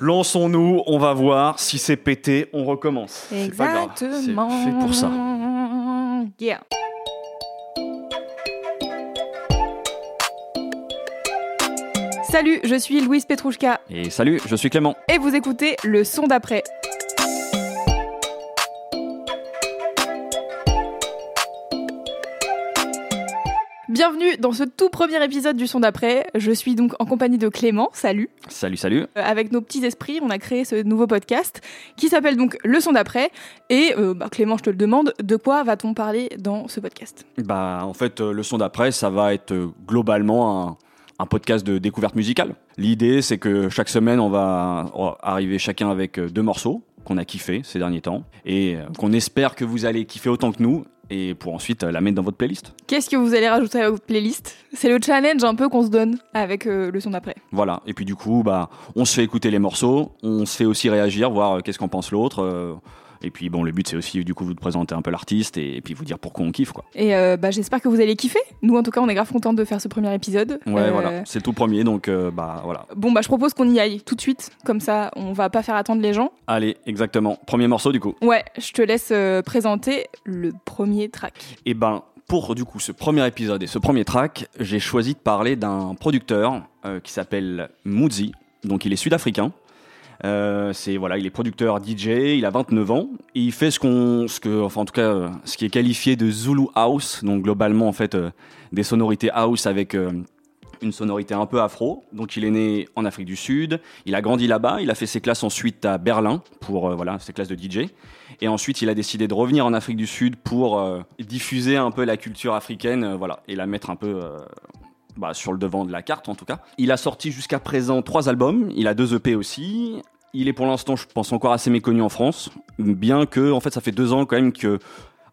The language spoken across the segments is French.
Lançons-nous, on va voir. Si c'est pété, on recommence. C'est pas grave, c'est Exactement. fait pour ça. Yeah. Salut, je suis Louise Petrouchka Et salut, je suis Clément. et vous écoutez le son d'après. Bienvenue dans ce tout premier épisode du son d'après. Je suis donc en compagnie de Clément, salut. Salut, salut. Euh, Avec nos petits esprits, on a créé ce nouveau podcast qui s'appelle donc Le son d'après. Et euh, bah, Clément, je te le demande, de quoi va-t-on parler dans ce podcast? Bah, en fait, euh, le son d'après, ça va être globalement un, un podcast de découverte musicale. L'idée, c'est que chaque semaine, on va arriver chacun avec deux morceaux qu'on a kiffé ces derniers temps et qu'on espère que vous allez kiffer autant que nous et pour ensuite euh, la mettre dans votre playlist. Qu'est-ce que vous allez rajouter à votre playlist? C'est le challenge un peu qu'on se donne avec euh, le son d'après. Voilà. Et puis du coup, bah, on se fait écouter les morceaux, on se fait aussi réagir, voir euh, qu'est-ce qu'en pense l'autre. Et puis bon, le but c'est aussi du coup vous de présenter un peu l'artiste et, et puis vous dire pourquoi on kiffe quoi. Et euh, bah, j'espère que vous allez kiffer. Nous, en tout cas, on est grave contents de faire ce premier épisode. Ouais, Euh, voilà. C'est tout premier, donc euh, bah voilà. Bon, bah, je propose qu'on y aille tout de suite. Comme ça, on va pas faire attendre les gens. Allez, exactement. Premier morceau du coup. Ouais, je te laisse présenter le premier track. Et ben pour du coup ce premier épisode et ce premier track, j'ai choisi de parler d'un producteur qui s'appelle Moodzy. Donc il est sud-africain. Euh, c'est voilà, il est producteur DJ, il a 29 ans, il fait ce qu'on, ce que, enfin en tout cas, ce qui est qualifié de Zulu House, donc globalement en fait euh, des sonorités house avec euh, une sonorité un peu afro. Donc il est né en Afrique du Sud, il a grandi là-bas, il a fait ses classes ensuite à Berlin pour voilà ses classes de DJ, et ensuite il a décidé de revenir en Afrique du Sud pour diffuser un peu la culture africaine, voilà, et la mettre un peu bah, sur le devant de la carte en tout cas. Il a sorti jusqu'à présent trois albums, il a deux EP aussi. Il est pour l'instant, je pense, encore assez méconnu en France, bien que, en fait, ça fait deux ans quand même que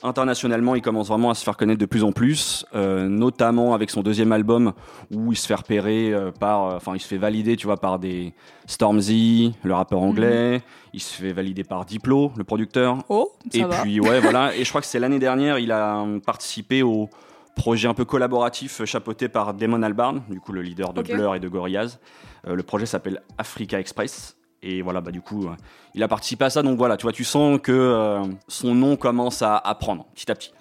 internationalement, il commence vraiment à se faire connaître de plus en plus, euh, notamment avec son deuxième album où il se fait repérer euh, par, euh, enfin, il se fait valider, tu vois, par des Stormzy, le rappeur anglais. Il se fait valider par Diplo, le producteur. Oh, ça Et va. puis ouais, voilà. Et je crois que c'est l'année dernière, il a participé au projet un peu collaboratif chapeauté par Damon Albarn, du coup le leader de. Blur et de Gorillaz. Le projet s'appelle Africa Express. Et voilà, bah du coup, euh, il a participé à ça. Donc voilà, tu vois, tu sens que euh, son nom commence à, à prendre petit à petit.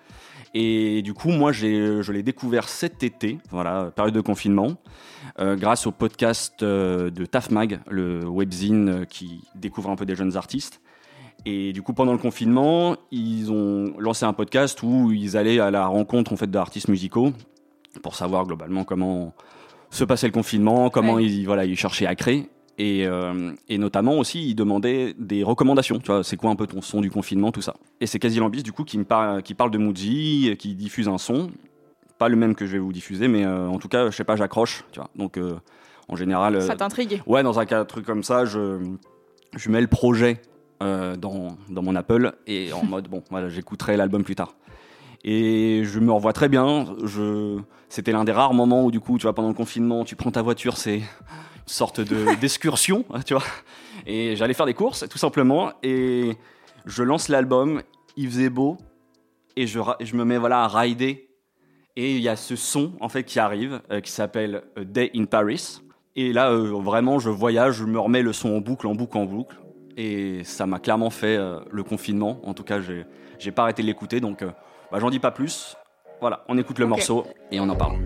Et du coup, moi, je l'ai découvert cet été, voilà, période de confinement, euh, grâce au podcast euh, de Tafmag, le webzine euh, qui découvre un peu des jeunes artistes. Et du coup, pendant le confinement, ils ont lancé un podcast où ils allaient à la rencontre en fait d'artistes musicaux pour savoir globalement comment se passait le confinement, comment Ouais. ils voilà ils cherchaient à créer. Et, euh, et notamment aussi, ils demandaient des recommandations. Tu vois, c'est quoi un peu ton son du confinement, tout ça. Et c'est Quasi Lambis, du coup, qui me parle, qui parle de Moody, qui diffuse un son. Pas le même que je vais vous diffuser, mais euh, en tout cas, je sais pas, j'accroche. Tu vois. Donc, euh, en général, Ça t'intrigue. Ouais, dans un cas, truc comme ça, je, je mets le projet dans, dans mon Apple et en mode, bon, voilà, j'écouterai l'album plus tard. Et je me revois très bien. Je... C'était l'un des rares moments où, du coup, tu vois, pendant le confinement, tu prends ta voiture, c'est une sorte de- d'excursion, tu vois. Et j'allais faire des courses, tout simplement. Et je lance l'album, il faisait beau, et je, je me mets voilà, à rider. Et il y a ce son, en fait, qui arrive, euh, qui s'appelle A Day in Paris. Et là, euh, vraiment, je voyage, je me remets le son en boucle, en boucle, en boucle. Et ça m'a clairement fait euh, le confinement. En tout cas, j'ai, j'ai pas arrêté de l'écouter, donc euh, bah, j'en dis pas plus. Voilà, on écoute le morceau et on en parle.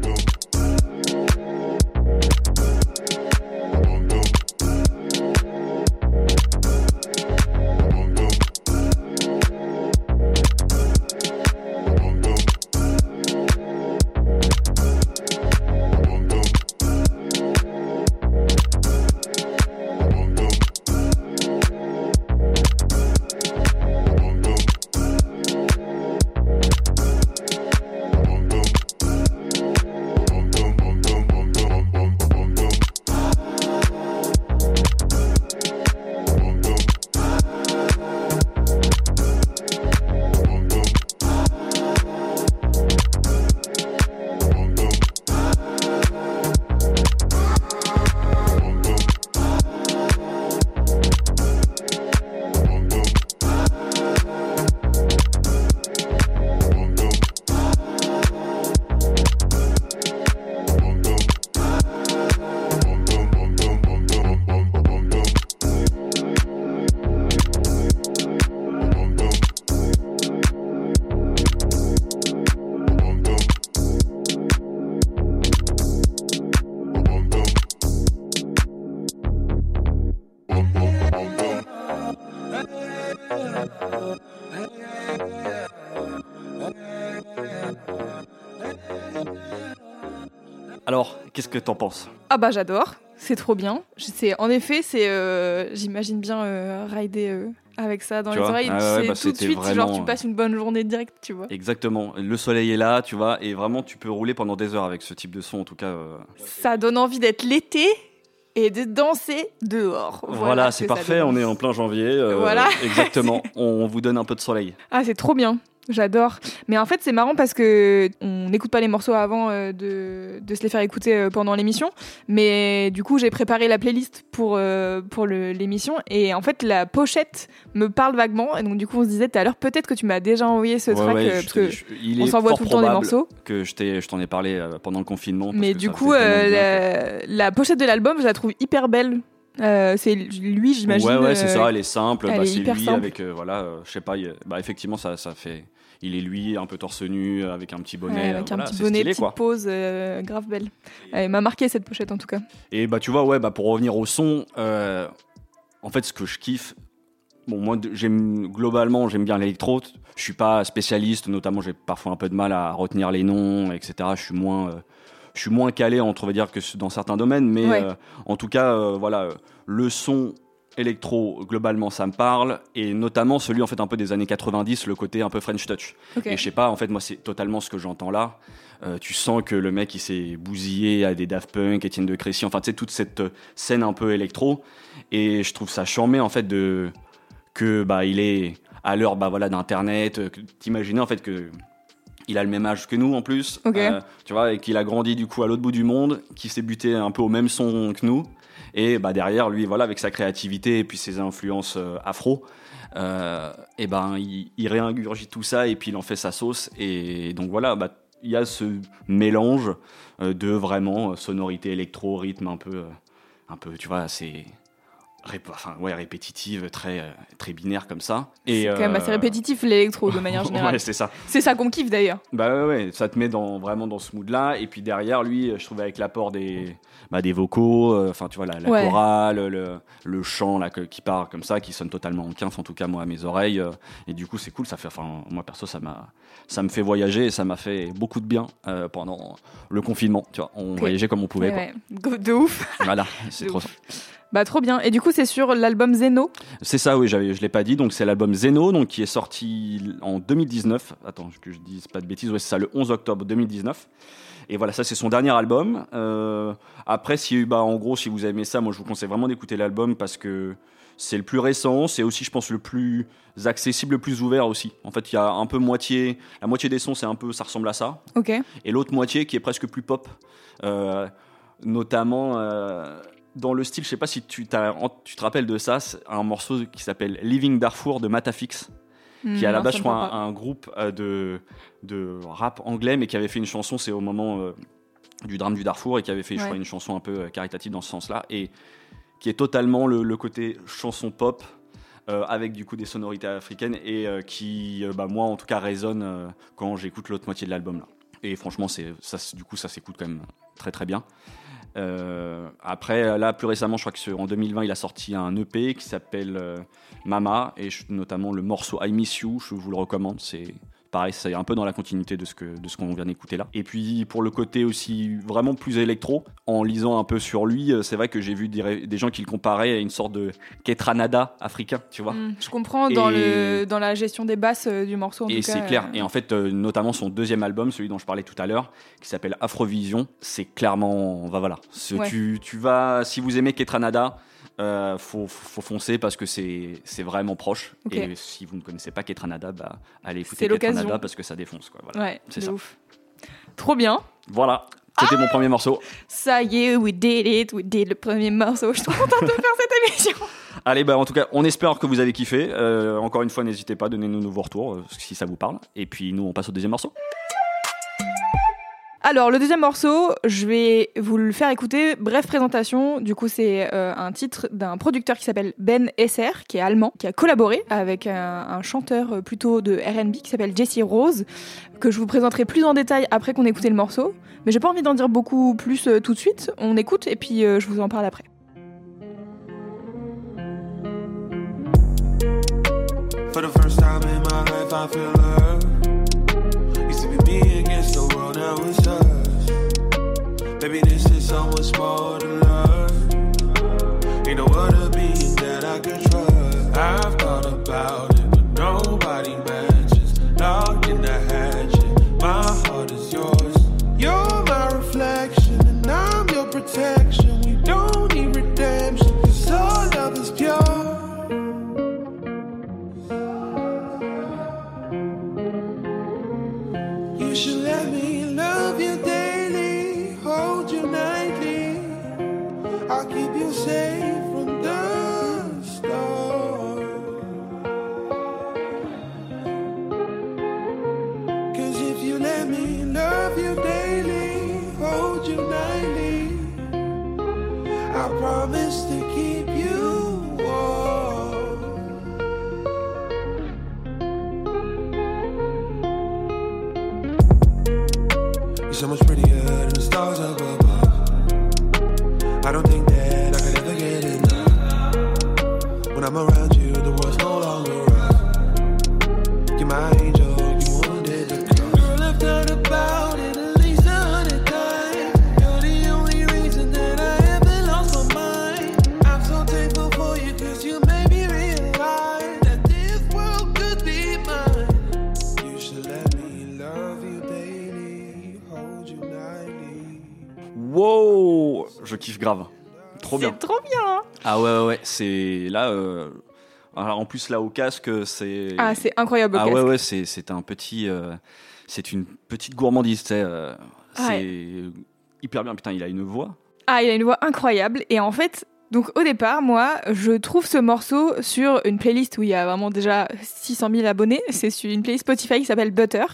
Qu'est-ce que t'en penses? Ah bah j'adore, c'est trop bien. C'est en effet, c'est euh, j'imagine bien euh, rider euh, avec ça dans Tu les oreilles. Ah ouais, bah, tout de suite, vraiment, genre tu passes une bonne journée direct, tu vois. Exactement. Le soleil est là, tu vois, et vraiment tu peux rouler pendant des heures avec ce type de son. En tout cas, Ça donne envie d'être l'été et de danser dehors. voilà, ce c'est parfait. On est en plein janvier. euh, Voilà. Exactement. on vous donne un peu de soleil. Ah, c'est trop bien. J'adore. Mais en fait, c'est marrant parce que on n'écoute pas les morceaux avant euh, de, de se les faire écouter euh, pendant l'émission. Mais du coup, j'ai préparé la playlist pour, euh, pour l'émission. Et en fait, la pochette me parle vaguement. Et donc, du coup, on se disait tout à l'heure, peut-être que tu m'as déjà envoyé ce Ouais, track. ouais, parce que je- il on s'envoie tout le temps des morceaux. Que je t'ai- je t'en ai parlé pendant le confinement. parce Mais que du coup, euh, la pochette de l'album, je la trouve hyper belle. Euh, c'est lui, j'imagine. Ouais, ouais, c'est euh, ça. Elle est simple. bah, est c'est lui simple. avec, euh, voilà, euh, je sais pas. il- Bah, effectivement, ça, ça fait. Il est lui, un peu torse nu, avec un petit bonnet. ouais, avec voilà, un petit bonnet, stylé, petite quoi. pose, grave belle. Elle m'a marqué cette pochette en tout cas. Et bah tu vois, ouais, bah pour revenir au son, en fait ce que je kiffe, bon moi j'aime globalement j'aime bien l'électro. Je suis pas spécialiste, notamment j'ai parfois un peu de mal à retenir les noms, etc. Je suis moins, euh, je suis moins calé entre on va dire que dans certains domaines, mais Ouais. euh, en tout cas euh, voilà, euh, le son électro globalement ça me parle et notamment celui en fait un peu des années 90 le côté un peu French touch Ok. et je sais pas, en fait, moi, c'est totalement ce que j'entends là. Euh, tu sens que le mec, il s'est bousillé à des Daft Punk, Étienne de Crécy, enfin, tu sais, toute cette scène un peu électro. Et je trouve ça charmé, en fait, de, que, bah, il est à l'heure, bah, voilà, d'Internet. T'imaginer, en fait, que. Il a le même âge que nous en plus, Ok. Euh, tu vois, et qu'il a grandi du coup à l'autre bout du monde, qui s'est buté un peu au même son que nous, et bah derrière lui, voilà, avec sa créativité et puis ses influences euh, afro, euh, et ben il, il réingurgite tout ça et puis il en fait sa sauce et donc voilà bah il y a ce mélange de vraiment sonorité électro rythme un peu un peu tu vois c'est enfin ouais répétitive très euh, très binaire comme ça C'est quand même euh, assez répétitif l'électro de manière générale. ouais c'est ça C'est ça qu'on kiffe d'ailleurs. bah ouais, ouais, ça te met dans, vraiment dans ce mood-là. Et puis derrière, lui, je trouvais avec l'apport des, bah, des vocaux, euh, enfin tu vois, la, la Ouais. chorale, le, le chant là, que- qui part comme ça, qui sonne totalement en quinf, en tout cas moi à mes oreilles. euh, et du coup, c'est cool, ça fait, enfin moi perso, ça m'a ça me fait voyager et ça m'a fait beaucoup de bien euh, pendant le confinement. Tu vois, on voyageait comme on pouvait. Ouais. De ouf. Voilà, c'est trop ouf. Bah trop bien. Et du coup, c'est sur l'album Zeno? C'est ça, oui, je l'ai pas dit. Donc c'est l'album Zeno, donc qui est sorti en 2019. Attends, que je dise pas de bêtises. Ouais, c'est ça, le 11 octobre 2019. Et voilà, ça c'est son dernier album. Euh, après, si bah en gros, si vous aimez ça, moi je vous conseille vraiment d'écouter l'album parce que c'est le plus récent. C'est aussi, je pense, le plus accessible, le plus ouvert aussi. En fait, il y a un peu moitié, la moitié des sons, c'est un peu, ça ressemble à ça Ok. et l'autre moitié qui est presque plus pop, euh, notamment euh, dans le style, je sais pas si tu, tu te rappelles de ça, c'est un morceau qui s'appelle Living Darfour de Matafix, qui est à la Non, base, je crois, un, un groupe euh, de, de rap anglais, mais qui avait fait une chanson, c'est au moment euh, du drame du Darfour, et qui avait fait, je crois, une chanson un peu euh, caritative dans ce sens-là, et qui est totalement le, le côté chanson pop. euh, avec du coup des sonorités africaines et euh, qui, bah, moi en tout cas, résonne quand j'écoute l'autre moitié de l'album là. Et franchement, c'est ça, du coup, ça s'écoute quand même très très bien. Euh, après, là, plus récemment, je crois que en 2020, il a sorti un EP qui s'appelle euh, Mama, et notamment le morceau I Miss You, je vous le recommande. C'est pareil, c'est un peu dans la continuité de ce que de ce qu'on vient d'écouter là. Et puis pour le côté aussi vraiment plus électro, en lisant un peu sur lui, euh, c'est vrai que j'ai vu des, des gens qui le comparaient à une sorte de Ketranada africain, tu vois. Hmm, je comprends dans, le, dans la gestion des basses euh, du morceau. En Et c'est clair. euh, Et en fait, notamment son deuxième album, celui dont je parlais tout à l'heure, qui s'appelle Afrovision, c'est clairement, va voilà. Ce- Ouais. tu, tu vas, si vous aimez Ketranada, euh, faut, faut foncer parce que c'est vraiment proche. Et si vous ne connaissez pas Ketranada, bah, allez écouter. Ketranada parce que ça défonce. Quoi, voilà. Ouais, c'est ça. ouf. Trop bien. Voilà. C'était mon premier morceau. Ça y est, we did it, we did le premier morceau. Je suis trop contente de faire cette émission. Allez, bah, en tout cas, on espère que vous avez kiffé. Euh, encore une fois, n'hésitez pas, donnez-nous vos retours euh, si ça vous parle. Et puis, nous, on passe au deuxième morceau. Alors, le deuxième morceau, je vais vous le faire écouter. Bref présentation. Du coup, c'est euh, un titre d'un producteur qui s'appelle Ben Esser, qui est allemand, qui a collaboré avec un, un chanteur euh, plutôt de RB qui s'appelle Jesse Rose, que je vous présenterai plus en détail après qu'on ait écouté le morceau. Mais j'ai pas envie d'en dire beaucoup plus euh, tout de suite. On écoute et puis euh, je vous en parle après. Now it's us. Maybe this is so much more than love. Ain't no other being that I could trust. I've thought about love you daily, hold you nightly, I promise to keep you warm. You're so much prettier than the stars above. I don't think that I could ever get enough. When I'm around Trop bien. C'est trop bien. hein. Ah ouais, ouais, ouais. C'est là. euh, alors, en plus, là, au casque, c'est. ah, c'est incroyable. Ah au ouais, casque. ouais, c'est c'est un petit. euh, c'est une petite gourmandise, tu sais. euh, Ah c'est ouais. hyper bien. Putain, il a une voix. Ah, il a une voix incroyable. Et en fait, donc au départ, moi, je trouve ce morceau sur une playlist où il y a vraiment déjà 600 000 abonnés. C'est sur une playlist Spotify qui s'appelle Butter,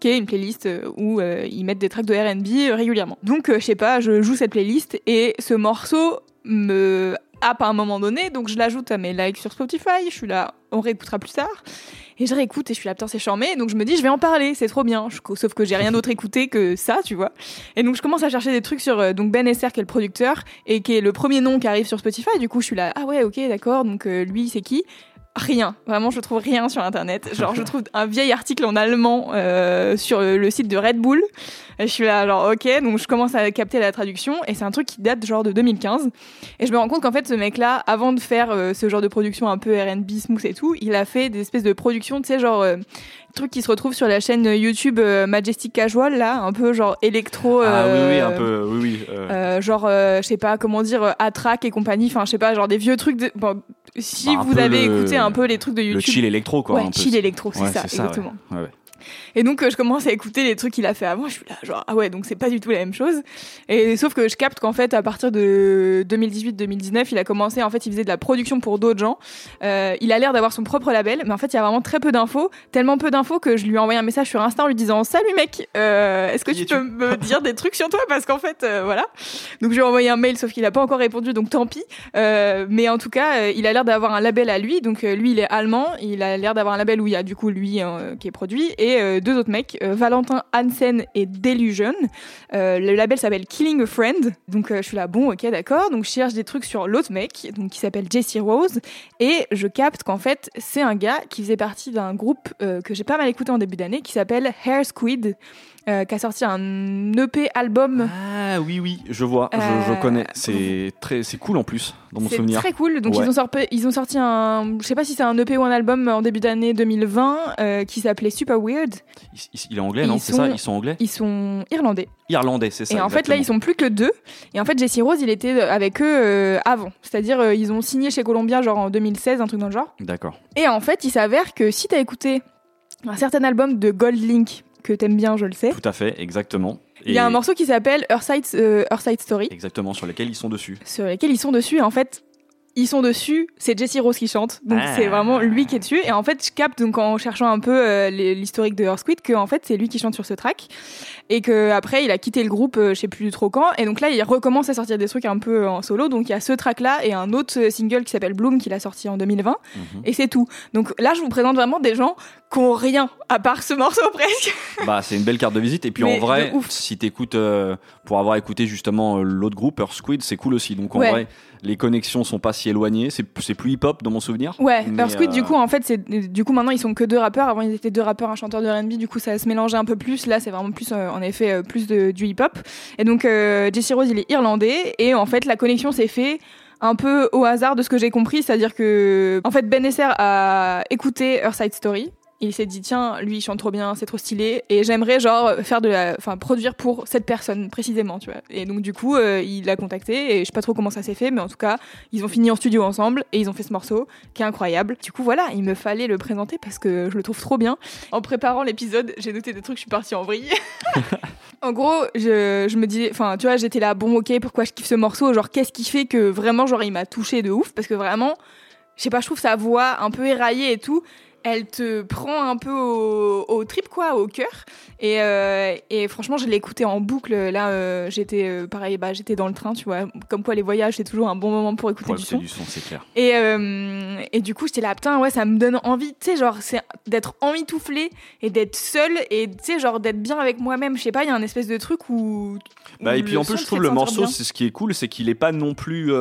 qui est une playlist euh, où euh, ils mettent des tracks de R&B régulièrement. Donc, euh, je sais pas, je joue cette playlist et ce morceau me happe à un moment donné, donc je l'ajoute à mes likes sur Spotify. Je suis là, on réécoutera plus tard. Et je réécoute et je suis là, putain, c'est charmé. Donc je me dis, je vais en parler, c'est trop bien. Sauf que j'ai rien d'autre écouté que ça, tu vois. Et donc je commence à chercher des trucs sur euh, donc Ben Esser qui est le producteur et qui est le premier nom qui arrive sur Spotify. Du coup, je suis là, ah ouais, ok, d'accord. Donc euh, lui, c'est qui? Rien, vraiment, je trouve rien sur internet. Genre, je trouve un vieil article en allemand euh, sur le, site de Red Bull. Je suis là, genre, ok, donc je commence à capter la traduction. Et c'est un truc qui date genre de 2015. Et je me rends compte qu'en fait, ce mec-là, avant de faire euh, ce genre de production un peu RB, smooth et tout, il a fait des espèces de productions, tu sais, genre, euh, trucs qui se retrouvent sur la chaîne YouTube euh, Majestic Casual, là, un peu genre électro. Ah oui, oui, euh, un peu. Oui, oui. euh, euh, genre, je sais pas comment dire, Attrack et compagnie, enfin, je sais pas, genre des vieux trucs. De... Bon, si Bah, vous avez le- écouté un peu les trucs de le YouTube. chill électro, quoi. ouais, un peu. chill électro, c'est Ouais, ça, ouais. exactement. Ouais, ouais. Et donc euh, je commence à écouter les trucs qu'il a fait avant, je suis là genre ah ouais donc c'est pas du tout la même chose. Et sauf que je capte qu'en fait à partir de 2018-2019 il a commencé en fait il faisait de la production pour d'autres gens. Euh, il a l'air d'avoir son propre label, mais en fait il y a vraiment très peu d'infos, tellement peu d'infos que je lui ai envoyé un message sur Insta en lui disant salut mec, euh, est-ce que tu peux me dire des trucs sur toi? Parce qu'en fait voilà. Donc je lui ai envoyé un mail sauf qu'il a pas encore répondu donc tant pis. Mais en tout cas il a l'air d'avoir un label à lui donc lui il est allemand, il a l'air d'avoir un label où il y a du coup lui euh, qui est produit et euh, deux autres mecs, euh, Valentin Hansen et Delusion. Euh, le label s'appelle Killing a Friend. Donc je suis là, bon, ok, d'accord. Donc je cherche des trucs sur l'autre mec, donc qui s'appelle Jesse Rose, et je capte qu'en fait c'est un gars qui faisait partie d'un groupe que j'ai pas mal écouté en début d'année, qui s'appelle Hair Squid, euh, qui a sorti un EP album. Ah oui, oui, je vois, je, je Euh, connais. C'est très, c'est cool en plus, dans mon C'est souvenir. très cool. Donc Ouais. ils ont sorti, ils ont sorti un, je sais pas si c'est un EP ou un album en début d'année 2020 euh, qui s'appelait Super Weird. Il, est anglais, non? C'est ça Ils sont anglais? Ils sont irlandais. Irlandais, c'est ça. Et en fait, là, ils sont plus que deux. Et en fait, Jesse Rose, il était avec eux avant. C'est-à-dire, ils ont signé chez Columbia, genre en 2016, un truc dans le genre. D'accord. Et en fait, il s'avère que si t'as écouté un certain album de Gold Link, que t'aimes bien, je le sais, Tout à fait, exactement. il y a un morceau qui s'appelle Earthside, euh, Earthside Story, Exactement, sur lesquels ils sont dessus. sur lequel ils sont dessus. Et en fait, ils sont dessus, c'est Jesse Rose qui chante. Donc Ah. c'est vraiment lui qui est dessus. Et en fait, je capte donc en cherchant un peu euh, l'historique de Earthquake que en fait c'est lui qui chante sur ce track et que après il a quitté le groupe, euh, je sais plus trop quand. Et donc là, il recommence à sortir des trucs un peu en solo. Donc il y a ce track là et un autre single qui s'appelle Bloom qu'il a sorti en 2020. Mhm. Et c'est tout. Donc là, je vous présente vraiment des gens qui ont rien à part ce morceau presque. bah, c'est une belle carte de visite. Et puis Mais en vrai, si t'écoutes, euh, pour avoir écouté justement euh, l'autre groupe, Earth Squid, c'est cool aussi. Donc en Ouais. vrai, les connexions sont pas si éloignées. C'est plus hip-hop dans mon souvenir. Ouais, Earth Squid, euh, du coup, en fait, c'est du coup maintenant ils sont que deux rappeurs. Avant ils étaient deux rappeurs, un chanteur de R&B. Du coup, ça se mélangeait un peu plus. Là, c'est vraiment plus, euh, en effet, euh, plus de, du hip-hop. Et donc, euh, Jesse Rose, il est irlandais, et en fait, la connexion s'est fait un peu au hasard de ce que j'ai compris, c'est-à-dire que, en fait, Ben Esser a écouté Her Side Story. Il s'est dit tiens lui il chante trop bien c'est trop stylé et j'aimerais genre faire de la enfin produire pour cette personne précisément tu vois et donc du coup euh, il l'a contacté et je sais pas trop comment ça s'est fait mais en tout cas ils ont fini en studio ensemble et ils ont fait ce morceau qui est incroyable. Du coup, voilà, il me fallait le présenter parce que je le trouve trop bien. En préparant l'épisode, j'ai noté des trucs, je suis partie en vrille. en gros, je, je me disais, enfin, tu vois, j'étais là, bon, ok, pourquoi je kiffe ce morceau? Genre, qu'est-ce qui fait que vraiment, genre, il m'a touché de ouf? Parce que vraiment, je sais pas, je trouve sa voix un peu éraillée et tout. Elle te prend un peu au, au trip, quoi, au cœur. Et, euh, et franchement, je l'ai écouté en boucle. Là, euh, j'étais euh, pareil, bah, j'étais dans le train, tu vois. Comme quoi, les voyages, c'est toujours un bon moment pour écouter du son. du son, c'est clair. Et, et du coup, j'étais là, putain, ouais, ça me donne envie, tu sais, genre, c'est d'être emmitouflée et d'être seule et, tu sais, genre, d'être bien avec moi-même. Je sais pas, il y a un espèce de truc où. Bah, et puis en plus, je trouve le morceau, c'est ce qui est cool, c'est qu'il est pas non plus.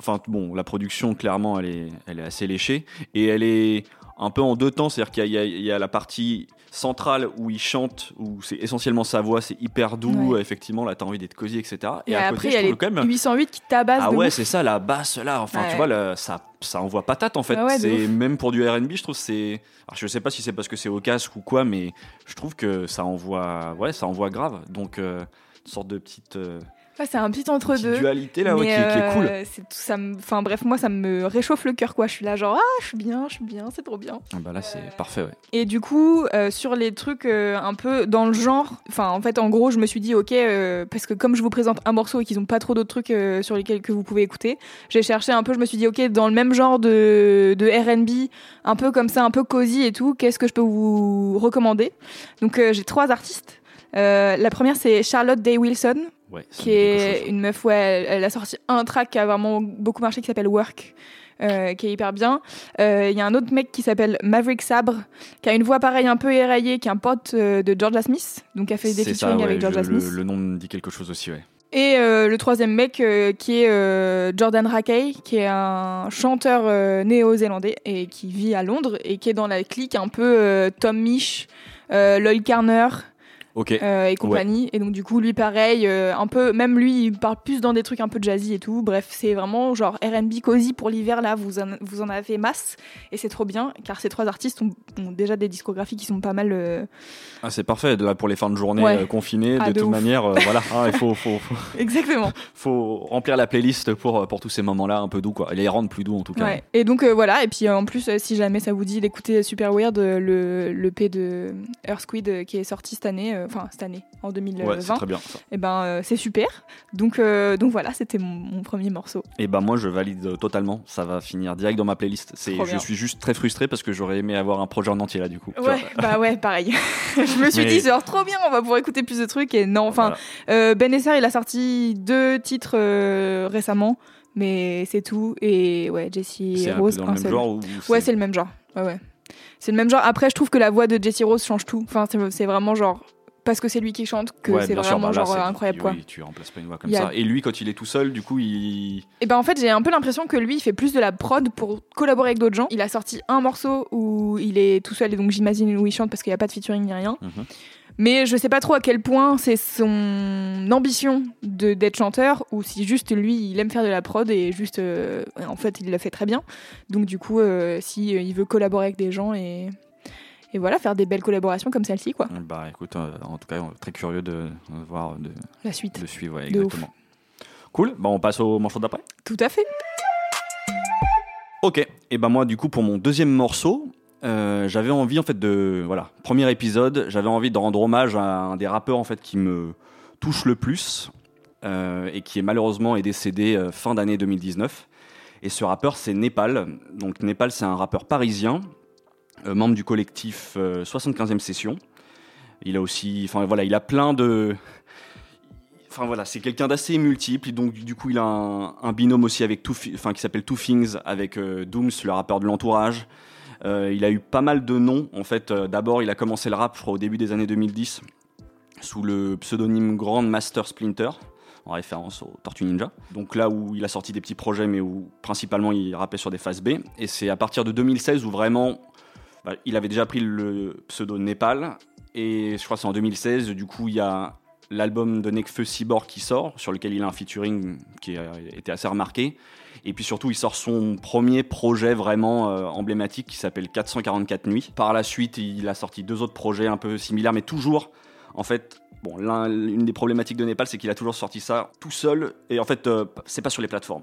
Enfin, bon, la production, clairement, elle est, elle est assez léchée. Et elle est un peu en deux temps. C'est-à-dire qu'il y, a- y y la partie centrale où il chante, où c'est essentiellement sa voix, c'est hyper doux. Ouais. Effectivement, là, t'as envie d'être cosy, etc. Et, Et à après, côté, il y je a trouve les quand même. 808 qui tabassent Ah de ouais, c'est ça, la basse là. Enfin, Ouais. tu vois, ça, ça envoie patate en fait. Ouais, c'est même pour du R&B, je trouve c'est. Alors, je sais pas si c'est parce que c'est au casque ou quoi, mais je trouve que ça envoie, ouais, ça envoie grave. Donc, euh, une sorte de petite, euh, Ouais, c'est un petit entre-deux. dualité là, ouais, qui, est- qui est cool. euh, c'est tout, ça me- Enfin bref, moi ça me réchauffe le cœur quoi. Je suis là genre ah je suis bien, je suis bien, c'est trop bien. Ah Bah là, c'est parfait, ouais. Et du coup, euh, sur les trucs euh, un peu dans le genre, enfin en fait en gros je me suis dit ok, euh, parce que comme je vous présente un morceau et qu'ils ont pas trop d'autres trucs euh, sur lesquels que vous pouvez écouter, j'ai cherché un peu, je me suis dit ok, dans le même genre de, de RB, un peu comme ça, un peu cosy et tout, qu'est-ce que je peux vous recommander? Donc euh, j'ai trois artistes. Euh, la première c'est Charlotte Day Wilson, Ouais, qui est une meuf, ouais, elle, elle a sorti un track qui a vraiment beaucoup marché qui s'appelle Work. euh, qui est hyper bien. Euh, Il y a un autre mec qui s'appelle Maverick Sabre, qui a une voix pareille un peu éraillée, qui est un pote euh, de Georgia Smith, donc qui a fait des ça, featuring ouais, avec Georgia le, Smith. le nom me dit quelque chose aussi, ouais. Et le troisième mec qui est Jordan Rakey, qui est un chanteur néo-zélandais et qui vit à Londres et qui est dans la clique un peu Tom Misch, Lloyd Carner, Euh, et compagnie. Et donc du coup, lui pareil, euh, un peu, même lui, il parle plus dans des trucs un peu jazzy et tout. Bref, c'est vraiment genre R&B cosy pour l'hiver là. Vous en, vous en avez masse et c'est trop bien car ces trois artistes ont, ont déjà des discographies qui sont pas mal. euh, Ah, c'est parfait. Là, pour les fins de journée Ouais. confinées, Ah, de, de toute ouf. manière, voilà, hein, il faut, faut, faut, Exactement. faut remplir la playlist pour, pour tous ces moments-là un peu doux, quoi. Et les rendre plus doux en tout cas. Ouais. Et donc voilà. Et puis en plus, si jamais ça vous dit d'écouter Super Weird, le le P de Earth Squid euh, qui est sorti cette année, enfin cette année en Ouais, c'est 2020. très bien. ça. et ben euh, c'est super. Donc euh, donc voilà, c'était mon, mon premier morceau. Et ben moi je valide totalement, ça va finir direct dans ma playlist. C'est, je suis juste très frustré parce que j'aurais aimé avoir un projet en entier là du coup. Ouais, bah ouais, pareil. je me suis Mais- dit, genre, trop bien, on va pouvoir écouter plus de trucs. Et non, enfin, Voilà. Ben Esser, il a sorti deux titres récemment, mais c'est tout. Et ouais, Jessie un Rose, dans un le même seul. genre ou Ouais, c'est le même genre. Ouais, ouais. C'est le même genre. Après, je trouve que la voix de Jessie Rose change tout. Enfin, c'est vraiment genre. Parce que c'est lui qui chante, que Ouais, c'est sûr, vraiment bah genre euh, incroyable, quoi. oui, tu remplaces pas une voix comme y ça. Et lui, quand il est tout seul, du coup, il. Et ben en fait, j'ai un peu l'impression que lui, il fait plus de la prod pour collaborer avec d'autres gens. Il a sorti un morceau où il est tout seul et donc j'imagine où il chante parce qu'il n'y a pas de featuring ni rien. Mhm. Mais je sais pas trop à quel point c'est son ambition de d'être chanteur ou si juste lui il aime faire de la prod et juste euh, en fait il le fait très bien. Donc du coup euh, si euh, il veut collaborer avec des gens et et voilà faire des belles collaborations comme celle-ci quoi. Bah écoute, euh, en tout cas, très curieux de, de voir, de, La suite. de suivre, ouais, exactement. Cool, bah on passe au morceau d'après. Tout à fait. Ok, et ben moi du coup pour mon deuxième morceau, euh, j'avais envie en fait de voilà premier épisode, j'avais envie de rendre hommage à un des rappeurs en fait qui me touche le plus euh, et qui est malheureusement est décédé euh, fin d'année 2019. Et ce rappeur c'est Népal. Donc Népal c'est un rappeur parisien, membre du collectif euh, 75e session. Il a aussi, enfin voilà, il a plein de Enfin voilà, c'est quelqu'un d'assez multiple. Donc du coup, il a un, binôme aussi avec Two, Fi- enfin qui s'appelle Two Things avec euh, Dooms, le rappeur de l'entourage. Euh, il a eu pas mal de noms. En fait, euh, d'abord, il a commencé le rap, au début des années 2010 sous le pseudonyme Grand Master Splinter. en référence aux Tortues Ninja. Donc là où il a sorti des petits projets, mais où principalement il rappait sur des phases B. Et c'est à partir de 2016 où vraiment bah, il avait déjà pris le pseudo Népal. Et je crois que c'est en 2016, du coup, il y a l'album de Nekfeu Cyborg qui sort, sur lequel il a un featuring qui a été assez remarqué. Et puis surtout, il sort son premier projet vraiment euh, emblématique qui s'appelle 444 nuits. Par la suite, il a sorti deux autres projets un peu similaires, mais toujours, en fait, bon, l'un- l'une des problématiques de Népal, c'est qu'il a toujours sorti ça tout seul. Et en fait, euh, c'est pas sur les plateformes.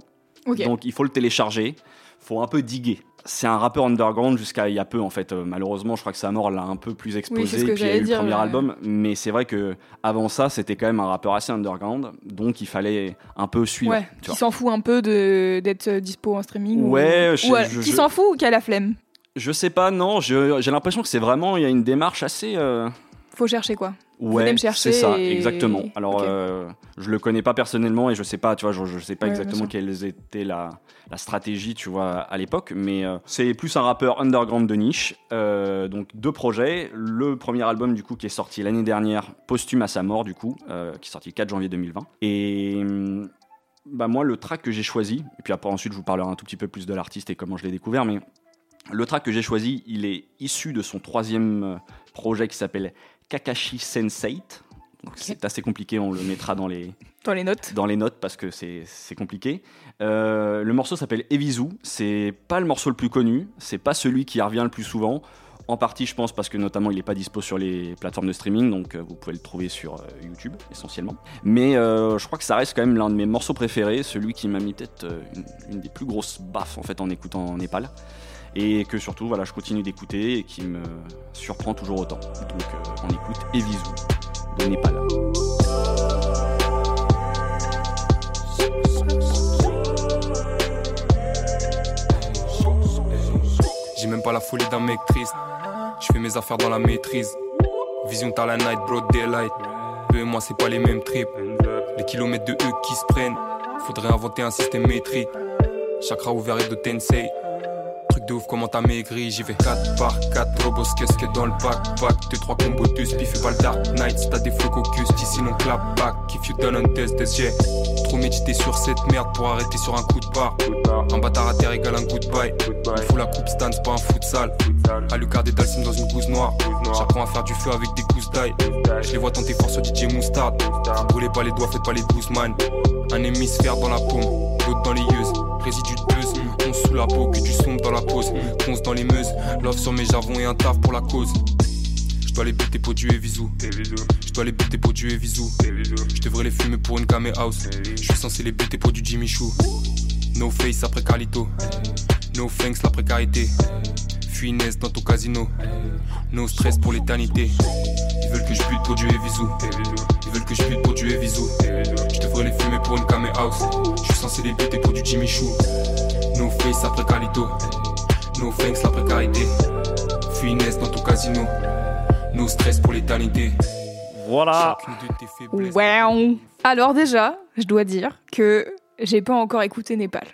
Donc il faut le télécharger, faut un peu diguer. C'est un rappeur underground jusqu'à il y a peu en fait. Euh, malheureusement, je crois que sa mort l'a un peu plus exposé. c'est ce que puis il y a j'allais eu le premier ouais. album, mais c'est vrai que avant ça, c'était quand même un rappeur assez underground, donc il fallait un peu suivre. Ouais, tu qui s'en fout un peu de- d'être euh, dispo en streaming. ou- Ouais, je- ou, je- qui s'en fout ou qui a la flemme? Je sais pas, non. J'ai l'impression que c'est vraiment il y a une démarche assez. euh, Faut chercher quoi. Ouais, c'est ça, et- exactement. Alors, Ok. euh, je le connais pas personnellement et je sais pas, tu vois, je, je sais pas Ouais, exactement quelle était la, la stratégie, tu vois, à l'époque, mais euh, c'est plus un rappeur underground de niche. Euh, donc deux projets. Le premier album du coup qui est sorti l'année dernière, posthume à sa mort du coup, euh, qui est sorti le 4 janvier 2020. Et hum, bah moi, le track que j'ai choisi, et puis après ensuite je vous parlerai un tout petit peu plus de l'artiste et comment je l'ai découvert, mais le track que j'ai choisi, il est issu de son troisième projet qui s'appelle Kakashi. Donc C'est assez compliqué, on le mettra dans les, Dans les notes. dans les notes parce que c'est compliqué. Euh, le morceau s'appelle Evisu. C'est pas le morceau le plus connu, c'est pas celui qui revient le plus souvent. En partie, je pense, parce que notamment il n'est pas dispo sur les plateformes de streaming, donc euh, vous pouvez le trouver sur euh, YouTube essentiellement. Mais je crois que ça reste quand même l'un de mes morceaux préférés, celui qui m'a mis peut-être une, une des plus grosses baffes en fait en écoutant en Népal. Et que surtout, voilà, je continue d'écouter et qui me surprend toujours autant. Donc euh, on écoute Evisu de Népal. J'ai même pas la folie d'un mec triste. Je fais mes affaires dans la maîtrise. Vision t'as la night, broad daylight. Eux et moi, c'est pas les mêmes trips. Les kilomètres de eux qui se prennent. Faudrait inventer un système métrique. Chakra ouvert et de Tensei. Truc de ouf, comment t'as maigri. J'y vais 4 par 4 robos, qu'est-ce a dans le backpack. 2-3 combos de spiff et pas le dark night. Si t'as des flots caucus, sinon clap back. If you done on test, yeah. Trop médité sur cette merde pour arrêter sur un coup de barre. Un bâtard à terre égale un goodbye. Il faut la coupe Stan, c'est pas un futsal. Alucard et Dalsim dans une gousse noire. J'apprends à faire du feu avec des gousses d'ail. Je les vois tenter fort sur DJ Moustard. Brûlez pas les doigts, faites pas les Guzman. Un hémisphère dans la paume, l'autre dans les yeux. Résidu sous la peau, que du sombre dans la pose. Ponce dans les meuses, love sur mes javons et un taf pour la cause. Je dois les buter pour du Evisu. Je dois les buter pour du Evisu. Je devrais les fumer pour une camé house. Je suis censé les buter pour du Jimmy Choo. No face après Carlito. No thanks la précarité. Finesse dans ton casino. No stress pour l'éternité. Ils veulent que je bute pour du Evisu. Ils veulent que je bute pour du Evisu. Je devrais les fumer pour une camé house. Je suis censé les buter pour du Jimmy Choo. No face après Carlito. No thanks la précarité. Finesse dans ton casino. No stress pour l'éternité. Voilà. Wow. Alors déjà, je dois dire que j'ai pas encore écouté Népal.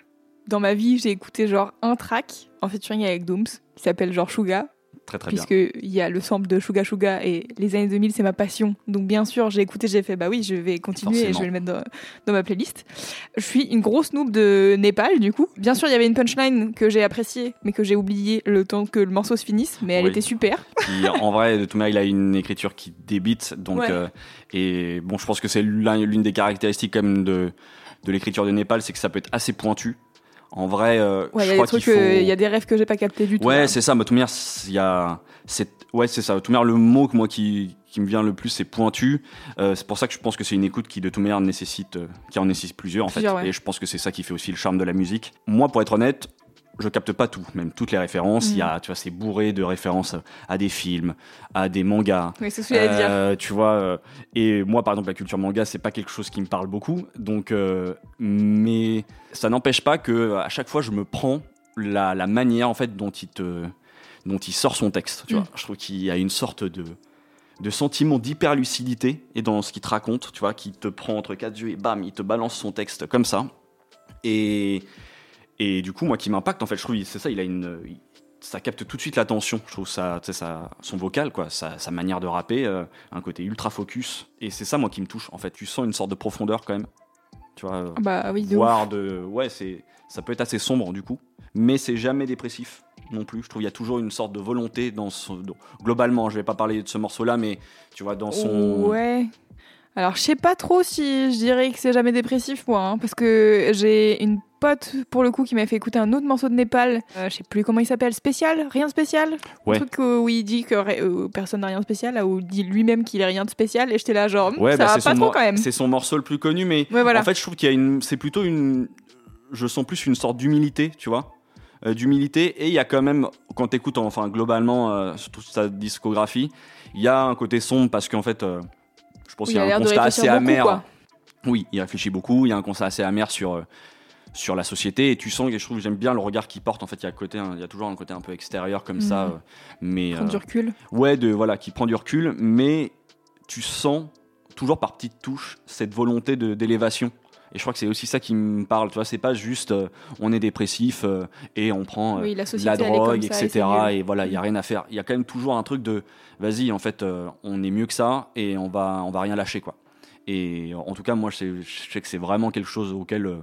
Dans ma vie, j'ai écouté genre un track en featuring avec Dooms qui s'appelle genre Suga, Très très bien. puisque il y a le sample de Suga Suga et les années 2000 c'est ma passion. Donc bien sûr, j'ai écouté, j'ai fait bah oui, je vais continuer et je vais le mettre dans, dans ma playlist. Je suis une grosse noob de Népal du coup. Bien sûr, il y avait une punchline que j'ai appréciée mais que j'ai oublié le temps que le morceau se finisse, mais elle Oui. était super. Puis, en vrai, de toute manière, il a une écriture qui débite. Donc, Ouais. euh, et bon, je pense que c'est l'un- l'une des caractéristiques même de, de l'écriture de Népal, c'est que ça peut être assez pointu. En vrai, euh, Ouais, il je y a des crois qu'il faut. il y a des rêves que j'ai pas captés du tout. Ouais, c'est ça. Mais manière, il y a. c'est- Ouais, c'est ça. Manière, le mot que moi qui, qui me vient le plus, c'est pointu. Euh, c'est pour ça que je pense que c'est une écoute qui, de toute manière, nécessite, euh, qui en nécessite plusieurs, en Plusieurs, fait. ouais. Et je pense que c'est ça qui fait aussi le charme de la musique. Moi, pour être honnête, je capte pas tout, même toutes les références. Il y Mm. a, tu vois, c'est bourré de références à des films, à des mangas. Oui, c'est ce que j'allais dire. Euh, tu vois, euh, et moi, par exemple, la culture manga, c'est pas quelque chose qui me parle beaucoup. Donc, euh, mais ça n'empêche pas que à chaque fois, je me prends la, la manière en fait dont il te, dont il sort son texte. Tu Mm. vois, je trouve qu'il y a une sorte de de sentiment d'hyper-lucidité et dans ce qu'il te raconte, tu vois, qui te prend entre quatre yeux et bam, il te balance son texte comme ça. Et et du coup, moi, qui m'impacte, en fait, je trouve, c'est ça, il a une, il- ça capte tout de suite l'attention. Je trouve ça, ça, son vocal, quoi, sa, sa manière de rapper, euh, un côté ultra focus. Et c'est ça, moi, qui me touche. En fait, tu sens une sorte de profondeur quand même tu vois. euh, Bah oui, de voire ouf. de ouais c'est ça peut être assez sombre du coup mais c'est jamais dépressif non plus je trouve il y a toujours une sorte de volonté dans son globalement je vais pas parler de ce morceau là mais tu vois dans son Ouais. Alors, je sais pas trop si je dirais que c'est jamais dépressif, moi, hein, parce que j'ai une pote, pour le coup, qui m'a fait écouter un autre morceau de Népal. Euh, je sais plus comment il s'appelle. Spécial? Rien de spécial? Ouais. Un truc où il dit que euh, personne n'a rien de spécial, là, où il dit lui-même qu'il est rien de spécial, et j'étais là, genre, hmm, ouais ça bah, va c'est pas trop quand même. c'est son morceau le plus connu mais Ouais, voilà. en fait je trouve qu'il y a une c'est plutôt une je sens plus une sorte d'humilité tu vois Euh, d'humilité et il y a quand même quand t'écoutes enfin globalement euh, sur toute sa discographie il y a un côté sombre parce qu'en fait euh, je pense Oui, qu'il y a a un constat assez amer. Oui, il réfléchit beaucoup. Il y a un constat assez amer sur euh, sur la société et tu sens que je trouve que j'aime bien le regard qu'il porte. En fait, il y a côté, un- il y a toujours un côté un peu extérieur comme ça, Mhm. euh, mais Prendre du euh, recul. ouais, de voilà, qui prend du recul, mais tu sens toujours par petites touches cette volonté de d'élévation. Et je crois que c'est aussi ça qui me parle. Tu vois, c'est pas juste euh, on est dépressif euh, et on prend euh, Oui, la comme drogue, ça, etc. Et voilà, il y a rien à faire. Il y a quand même toujours un truc de vas-y, en fait, euh, on est mieux que ça et on va on va rien lâcher quoi. Et en tout cas, moi, je sais, je sais que c'est vraiment quelque chose auquel, euh,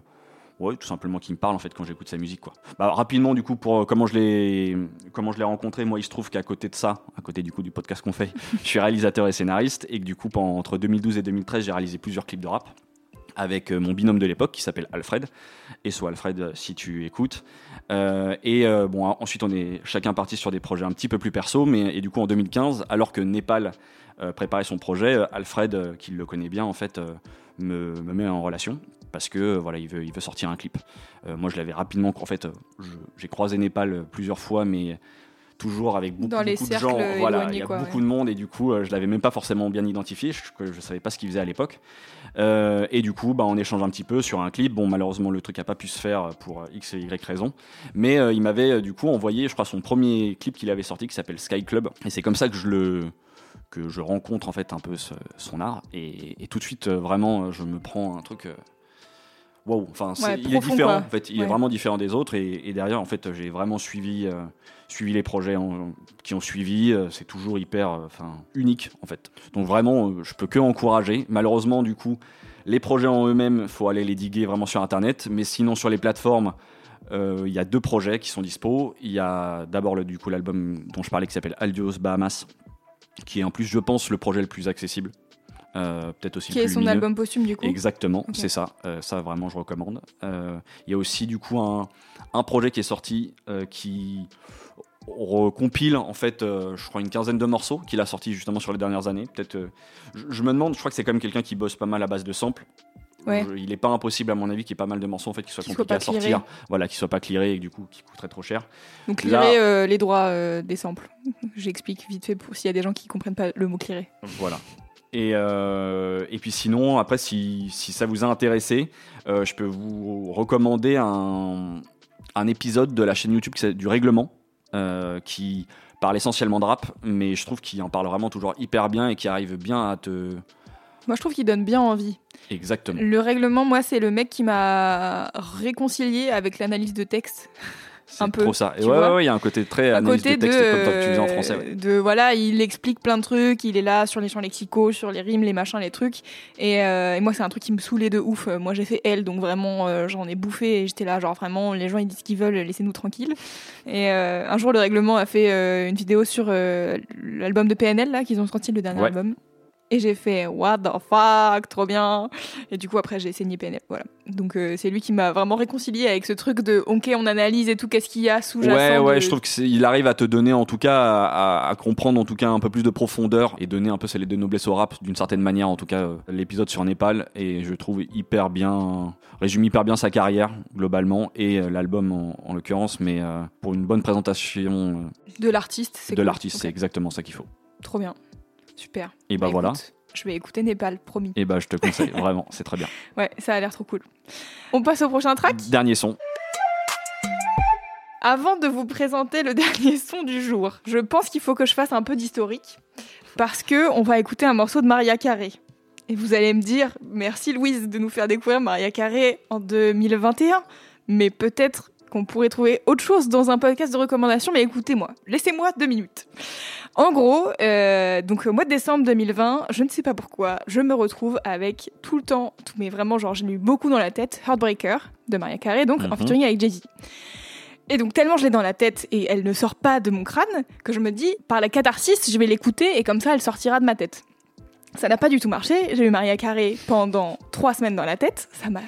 ouais, tout simplement, qui me parle en fait quand j'écoute sa musique, quoi. Bah, rapidement, du coup, pour euh, comment je l'ai, comment je l'ai rencontré, moi, il se trouve qu'à côté de ça, à côté du coup du podcast qu'on fait, je suis réalisateur et scénariste, et que du coup, entre 2012 et 2013, j'ai réalisé plusieurs clips de rap avec euh, mon binôme de l'époque qui s'appelle Alfred, et soit Alfred euh, si tu écoutes. Euh, et bon, ensuite on est chacun parti sur des projets un petit peu plus perso, mais et du coup en 2015, alors que Népal préparait son projet, Alfred, qui le connaît bien en fait, me, me met en relation parce que voilà, il veut, il veut sortir un clip. Moi, je l'avais rapidement, en fait, j'ai croisé Népal plusieurs fois, mais toujours avec beaucoup, Dans les beaucoup de gens. Voilà, il y a quoi, beaucoup ouais. de monde et du coup, euh, je l'avais même pas forcément bien identifié, je, je savais pas ce qu'il faisait à l'époque. Euh, et du coup, bah, on échange un petit peu sur un clip. Bon, malheureusement, le truc a pas pu se faire pour euh, X et Y raison. Mais euh, il m'avait du coup envoyé, je crois, son premier clip qu'il avait sorti qui s'appelle Sky Club. Et c'est comme ça que je le que je rencontre en fait un peu ce- son art et, et tout de suite vraiment je me prends un truc waouh enfin c'est- Ouais, il est profond, différent quoi. en fait il est Ouais. vraiment différent des autres et, et derrière en fait j'ai vraiment suivi euh, suivi les projets en- qui ont suivi euh, c'est toujours hyper euh, enfin unique en fait donc vraiment euh, je peux que encourager malheureusement du coup les projets en eux-mêmes faut aller les diguer vraiment sur internet mais sinon sur les plateformes euh, il y a deux projets qui sont dispo. Il y a d'abord le, du coup l'album dont je parlais qui s'appelle Aldios Bahamas, qui est en plus, je pense, le projet le plus accessible. Euh, Peut-être aussi Qui le est son lumineux. album posthume, du coup. Exactement, c'est ça. Euh, ça, vraiment, je recommande. Euh, Il y a aussi, du coup, un, un projet qui est sorti qui recompile, en fait, je crois, une quinzaine de morceaux qu'il a sorti justement sur les dernières années. Peut-être. je, je me demande, je crois que c'est quand même quelqu'un qui bosse pas mal à base de samples. Ouais. Je- il est pas impossible, à mon avis, qu'il y ait pas mal de morceaux en fait qui soient compliqués à sortir. Voilà, qui soient pas clearés et que, du coup qui coûteraient trop cher. Donc, clearer les droits des samples. J'explique vite fait pour s'il y a des gens qui comprennent pas le mot clearer. Voilà. Et, euh, et puis sinon, après, si, si ça vous a intéressé, euh, je peux vous recommander un, un épisode de la chaîne YouTube qui du règlement, euh, qui parle essentiellement de rap, mais je trouve qu'il en parle vraiment toujours hyper bien et qui arrive bien à te... Moi, je trouve qu'il donne bien envie. Exactement. Le règlement, moi, c'est le mec qui m'a réconcilié avec l'analyse de texte. Un peu, trop ça. Et ouais, ouais, ouais, il y a un côté très à analyse côté de de, texte, comme toi que tu en français. ouais. de voilà, il explique plein de trucs, il est là sur les champs lexicaux, sur les rimes, les machins, les trucs. Et, euh, et moi, c'est un truc qui me saoulait de ouf. Moi, j'ai fait L, donc vraiment, euh, j'en ai bouffé et j'étais là, genre vraiment, les gens ils disent ce qu'ils veulent, laissez-nous tranquilles. Et euh, un jour, le règlement a fait une vidéo sur l'album de PNL là qu'ils ont sorti le dernier album. Et j'ai fait what the fuck, trop bien. Et du coup après j'ai saigné PNL, voilà. Donc euh, c'est lui qui m'a vraiment réconcilié avec ce truc de ok on analyse et tout, qu'est-ce qu'il y a sous-jacent. Ouais, ouais, de- je trouve qu'il arrive à te donner en tout cas à, comprendre en tout cas un peu plus de profondeur et donner un peu celle de noblesse au rap d'une certaine manière. En tout cas, euh, l'épisode sur Népal et je trouve hyper bien résume hyper bien sa carrière globalement et euh, l'album en, en l'occurrence, mais euh, pour une bonne présentation de l'artiste. c'est de cool. l'artiste, c'est exactement ça qu'il faut. Trop bien. Super. Et bah, voilà. écoute, Je vais écouter Népal, promis. Et bah je te conseille vraiment, c'est très bien. Ouais, ça a l'air trop cool. On passe au prochain track? Dernier son. Avant de vous présenter le dernier son du jour, je pense qu'il faut que je fasse un peu d'historique parce que on va écouter un morceau de Maria Carré. Et vous allez me dire merci Louise de nous faire découvrir Maria Carré en 2021, mais peut-être qu'on pourrait trouver autre chose dans un podcast de recommandation, mais écoutez-moi, laissez-moi deux minutes. En gros, euh, donc au mois de décembre 2020, je ne sais pas pourquoi, je me retrouve avec tout le temps, tout, mais vraiment genre j'ai eu beaucoup dans la tête, Heartbreaker de Maria Carey, donc en Mhm. featuring avec Jay-Z. Et donc tellement je l'ai dans la tête et elle ne sort pas de mon crâne que je me dis par la catharsis je vais l'écouter et comme ça elle sortira de ma tête. Ça n'a pas du tout marché. J'ai eu Maria Carey pendant trois semaines dans la tête. Ça m'a,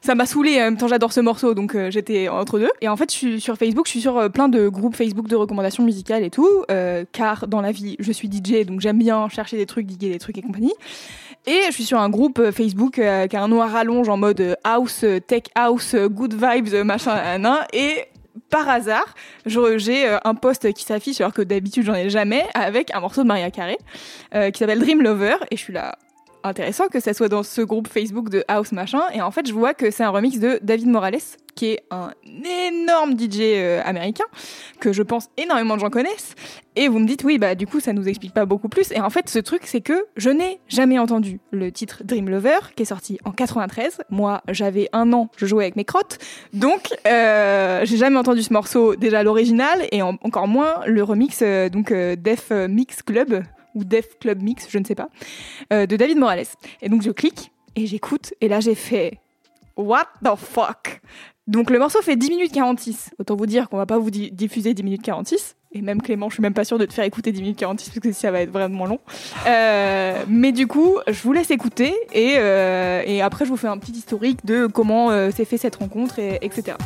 ça m'a saoulé. En même temps, j'adore ce morceau, donc euh, j'étais entre deux. Et en fait, je suis sur Facebook. Je suis sur euh, plein de groupes Facebook de recommandations musicales et tout. euh, car dans la vie, je suis DJ, donc j'aime bien chercher des trucs, diguer des trucs et compagnie. Et je suis sur un groupe euh, Facebook euh, qui a un nom à rallonge en mode euh, house, euh, tech house, euh, good vibes, euh, machin, nan, Et par hasard, j'ai euh, un post qui s'affiche alors que d'habitude j'en ai jamais avec un morceau de Maria Carey euh, qui s'appelle Dream Lover et je suis là intéressant que ça soit dans ce groupe Facebook de house machin. Et en fait je vois que c'est un remix de David Morales qui est un énorme DJ euh, américain que je pense énormément de gens connaissent. Et vous me dites oui bah du coup ça nous explique pas beaucoup plus. Et en fait ce truc c'est que je n'ai jamais entendu le titre Dream Lover qui est sorti en 93 moi j'avais un an je jouais avec mes crottes. Donc euh, j'ai jamais entendu ce morceau déjà l'original et en- encore moins le remix euh, donc Def Mix Club ou Def Club Mix je ne sais pas euh, de David Morales. Et donc je clique et j'écoute. Et là j'ai fait what the fuck? Donc le morceau fait 10 minutes 46 autant vous dire qu'on va pas vous di- diffuser 10 minutes 46 et même Clément, je suis même pas sûre de te faire écouter 10 minutes 46 parce que ça va être vraiment long. Euh, mais du coup, je vous laisse écouter et, euh, et après je vous fais un petit historique de comment s'est fait cette rencontre, et, etc.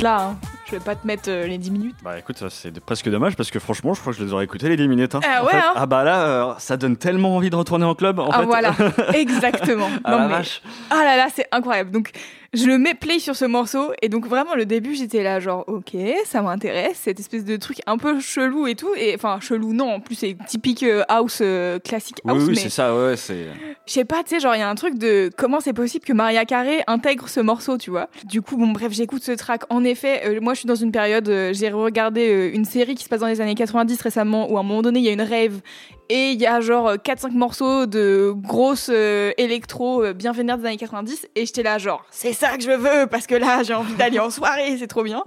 là, hein. je vais pas te mettre euh, les 10 minutes. Bah écoute, c'est presque dommage parce que franchement, je crois que je les aurais écoutés les 10 minutes. hein. Ah ouais, fait. hein. Ah bah là, euh, ça donne tellement envie de retourner en club. En ah fait. voilà, exactement. Ah Non, la mais- vache. Ah là là, c'est incroyable. Donc, je le mets play sur ce morceau et donc vraiment le début, j'étais là genre OK, ça m'intéresse, cette espèce de truc un peu chelou et tout et enfin chelou non, en plus c'est typique euh, house euh, classique Oui, house oui, mais c'est ça, ouais, c'est. je sais pas, tu sais, genre il y a un truc de comment c'est possible que Maria Carey intègre ce morceau, tu vois. Du coup, bon bref, j'écoute ce track. En effet, euh, moi je suis dans une période, euh, j'ai regardé une série qui se passe dans les années 90 récemment où à un moment donné, il y a une rave et il y a genre 4-5 morceaux de grosses euh, électro euh, bien vénères des années 90 et j'étais là genre c'est ça que je veux parce que là j'ai envie d'aller en soirée, c'est trop bien.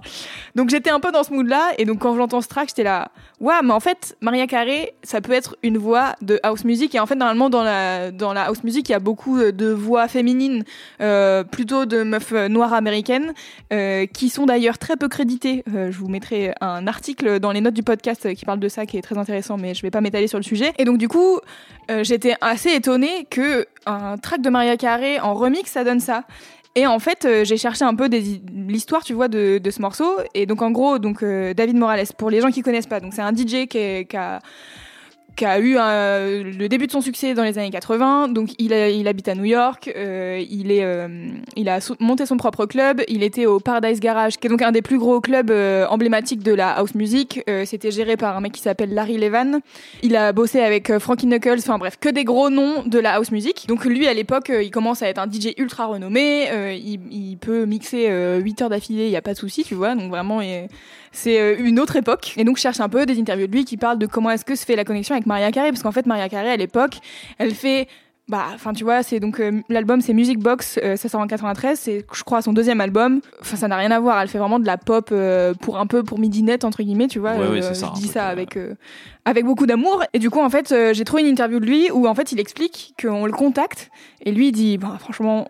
Donc j'étais un peu dans ce mood là et donc quand j'entends ce track, j'étais là Waouh, mais en fait, Maria Carey, ça peut être une voix de house music. Et en fait, normalement, dans la, dans la house music, il y a beaucoup de voix féminines, euh, plutôt de meufs euh, noires américaines, euh, qui sont d'ailleurs très peu créditées. Euh, je vous mettrai un article dans les notes du podcast euh, qui parle de ça, qui est très intéressant, mais je vais pas m'étaler sur le sujet. Et donc, du coup, euh, j'étais assez étonnée que un track de Maria Carey en remix, ça donne ça. Et en fait, euh, j'ai cherché un peu l'histoire, tu vois, de, ce morceau. Et donc, en gros, donc euh, David Morales, pour les gens qui connaissent pas, donc c'est un DJ qui a qui a eu un- le début de son succès dans les années 80. Donc il, a- il habite à New York, euh, il, est, euh, il a monté son propre club, il était au Paradise Garage, qui est donc un des plus gros clubs euh, emblématiques de la house music. Euh, C'était géré par un mec qui s'appelle Larry Levan. Il a bossé avec euh, Frankie Knuckles, enfin bref, que des gros noms de la house music. Donc lui, à l'époque, euh, il commence à être un DJ ultra renommé, il, il peut mixer euh, 8 heures d'affilée, il n'y a pas de souci, tu vois. Donc vraiment, il- c'est euh, une autre époque. Et donc je cherche un peu des interviews de lui qui parlent de comment est-ce que se fait la connexion avec Maria Carey, parce qu'en fait Maria Carey à l'époque, elle fait bah, enfin, tu vois, c'est donc euh, l'album, c'est Music Box, euh, ça sort en 93, c'est, je crois, son deuxième album. Enfin, ça n'a rien à voir. Elle fait vraiment de la pop euh, pour un peu pour midinette entre guillemets, tu vois. Ouais, c'est ça, je dis ça avec avec beaucoup d'amour. Et du coup, en fait, j'ai trouvé une interview de lui où en fait, il explique qu'on le contacte et lui il dit, bah, franchement.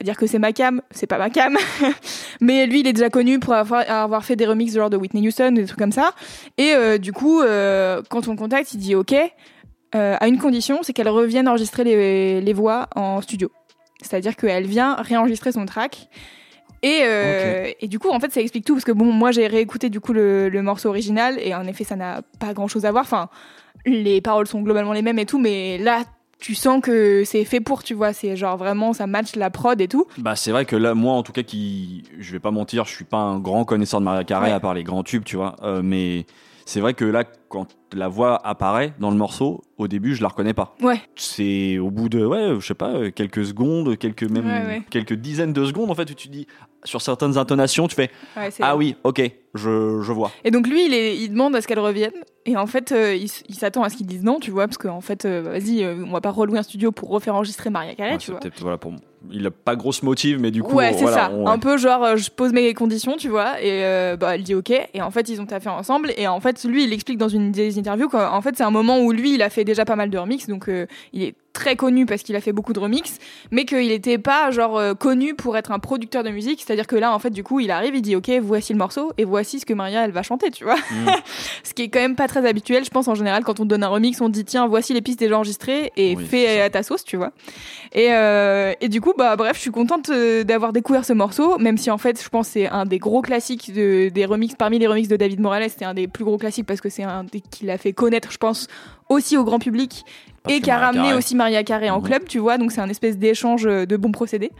Pas dire que c'est ma cam, c'est pas ma cam, mais lui il est déjà connu pour avoir, avoir fait des remixes genre de Whitney Houston, des trucs comme ça. Et euh, du coup, euh, quand on le contacte, il dit ok, euh, à une condition, c'est qu'elle revienne enregistrer les, les voix en studio. C'est-à-dire qu'elle vient réenregistrer son track. Et, et du coup, en fait, ça explique tout parce que bon, moi j'ai réécouté du coup le, le morceau original et en effet, ça n'a pas grand-chose à voir. Enfin, les paroles sont globalement les mêmes et tout, mais là, tu sens que c'est fait pour, tu vois. C'est genre vraiment, ça match la prod et tout. Bah c'est vrai que là moi en tout cas qui je vais pas mentir je suis pas un grand connaisseur de Maria Carey Ouais. à part les grands tubes tu vois euh, mais c'est vrai que là quand la voix apparaît dans le morceau au début je la reconnais pas Ouais. c'est au bout de ouais je sais pas euh, quelques secondes quelques même Ouais, ouais. quelques dizaines de secondes en fait où tu dis sur certaines intonations tu fais ah oui ok je, je vois Et donc lui, il, est- il demande à ce qu'elle revienne. Et en fait, euh, il, s'attend à ce qu'ils disent non, tu vois, parce qu'en fait, euh, vas-y, euh, on va pas relouer un studio pour refaire enregistrer Maria Carey, Ouais, tu c'est vois. peut-être, voilà pour il a pas grosse motive mais du coup ouais, c'est voilà, ça. on- Un peu genre, euh, je pose mes conditions, tu vois, et euh, bah, elle dit ok. Et en fait, ils ont taffé ensemble. Et en fait, lui, il explique dans une des interviews qu'en fait, c'est un moment où lui, il a fait déjà pas mal de remix, donc il est très connu parce qu'il a fait beaucoup de remix, mais qu'il était pas genre euh, connu pour être un producteur de musique. C'est-à-dire que là, en fait, du coup, il arrive, il dit ok, voici le morceau et voici ce que Maria elle va chanter, tu vois. Mm. ce qui est quand même pas très habituel, je pense en général quand on donne un remix, on dit tiens, voici les pistes déjà enregistrées et Oui, fais à ta sauce, tu vois. Et, euh, et du coup, bah bref, je suis contente euh, d'avoir découvert ce morceau, même si en fait, je pense c'est un des gros classiques de, des remixes parmi les remixes de David Morales, c'est un des plus gros classiques parce que c'est un des qui l'a fait connaître, je pense, aussi au grand public Parce et qui a ramené aussi Maria Carey en Mhm. club, tu vois. Donc c'est un espèce d'échange euh, de bons procédés.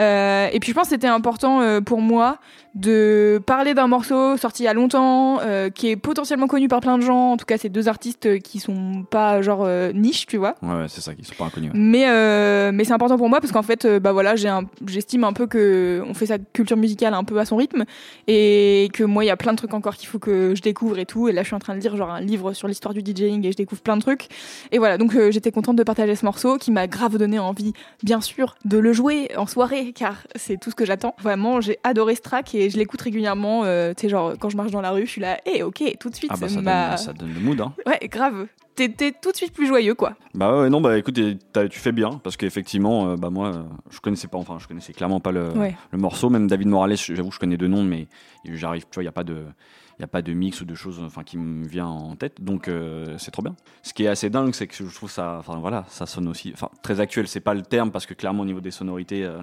Euh, et puis je pense que c'était important euh, pour moi de parler d'un morceau sorti il y a longtemps, euh, qui est potentiellement connu par plein de gens. En tout cas, c'est deux artistes qui sont pas genre niche, tu vois. ouais, ouais, c'est ça qui sont pas inconnus ouais. Mais mais c'est important pour moi parce qu'en fait, bah voilà, j'ai j'estime un peu que on fait sa culture musicale un peu à son rythme et que moi, il y a plein de trucs encore qu'il faut que je découvre et tout. Et là, je suis en train de lire genre un livre sur l'histoire du DJing et je découvre plein de trucs. Et voilà, donc euh, j'étais contente de partager ce morceau qui m'a grave donné envie, bien sûr, de le jouer en soirée car c'est tout ce que j'attends. Vraiment, j'ai adoré ce track et je l'écoute régulièrement. euh, tu sais, genre quand je marche dans la rue, je suis là, hé, ok, tout de suite, ah bah ça m'a- donne, ça donne le mood hein ouais, grave. T'étais tout de suite plus joyeux, quoi. Bah ouais, non, bah écoute, tu fais bien, parce qu'effectivement, euh, bah moi, euh, je connaissais pas, enfin, je connaissais clairement pas le, Ouais. le morceau, même David Morales, j'avoue, je connais deux noms, mais j'arrive, tu vois, il n'y a pas de. Il y a pas de mix ou de choses enfin, qui me vient en tête, donc euh, c'est trop bien. Ce qui est assez dingue, c'est que je trouve ça, enfin voilà, ça sonne aussi, enfin très actuel, c'est pas le terme parce que clairement au niveau des sonorités, euh,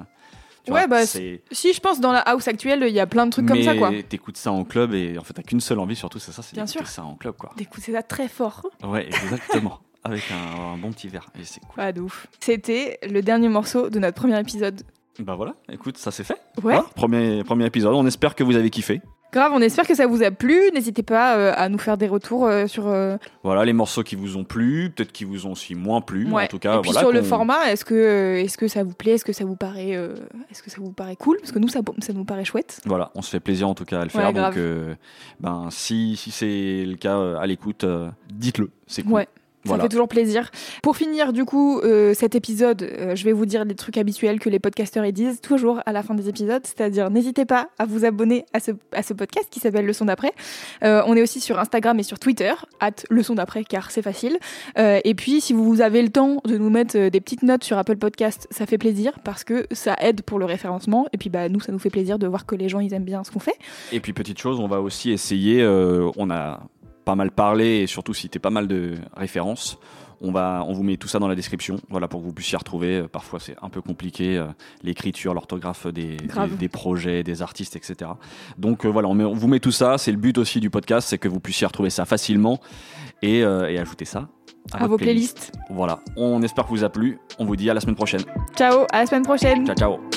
tu Ouais, vois, bah. Si, je pense, dans la house actuelle, il y a plein de trucs comme ça, quoi. T'écoutes ça en club et en fait t'as qu'une seule envie surtout, c'est ça, c'est d'écouter ça en club quoi. D'écouter ça très fort. Ouais, exactement, avec un, un bon petit verre et c'est cool. Pas de ouf. C'était le dernier morceau de notre premier épisode. Bah voilà, écoute, ça c'est fait. Ouais. Voilà, premier, premier épisode. On espère que vous avez kiffé. Grave, on espère que ça vous a plu. N'hésitez pas euh, à nous faire des retours euh, sur. euh, Voilà, les morceaux qui vous ont plu, peut-être qui vous ont aussi moins plu. ouais. En tout cas, Et puis voilà. sur le qu'on- format, est-ce que, euh, est-ce que ça vous plaît Est-ce que ça vous paraît, euh, est-ce que ça vous paraît cool? Parce que nous, ça, ça nous paraît chouette. Voilà, on se fait plaisir en tout cas à le Ouais, faire. grave. donc, euh, ben, si, si c'est le cas euh, à l'écoute, euh, dites-le. C'est cool. Ouais. Ça Voilà. fait toujours plaisir. Pour finir, du coup, euh, cet épisode, euh, je vais vous dire des trucs habituels que les podcasteurs y disent toujours à la fin des épisodes. C'est-à-dire, n'hésitez pas à vous abonner à ce, à ce podcast qui s'appelle Leçon d'après. Euh, on est aussi sur Instagram et sur Twitter, at Leçon d'après, car c'est facile. Et puis, si vous avez le temps de nous mettre des petites notes sur Apple Podcast, ça fait plaisir parce que ça aide pour le référencement. Et puis, bah, nous, ça nous fait plaisir de voir que les gens, ils aiment bien ce qu'on fait. Et puis, petite chose, on va aussi essayer, on a pas mal parlé et surtout cité pas mal de références. On, va, on vous met tout ça dans la description, voilà, pour que vous puissiez retrouver. Euh, Parfois, c'est un peu compliqué, euh, l'écriture, l'orthographe des, des, des projets, des artistes, etc. Donc euh, voilà, on, met- on vous met tout ça. C'est le but aussi du podcast, c'est que vous puissiez retrouver ça facilement et, euh, et ajouter ça à, votre vos playlist. playlists. Voilà, on espère que vous a plu. On vous dit à la semaine prochaine. Ciao, à la semaine prochaine. Ciao, ciao.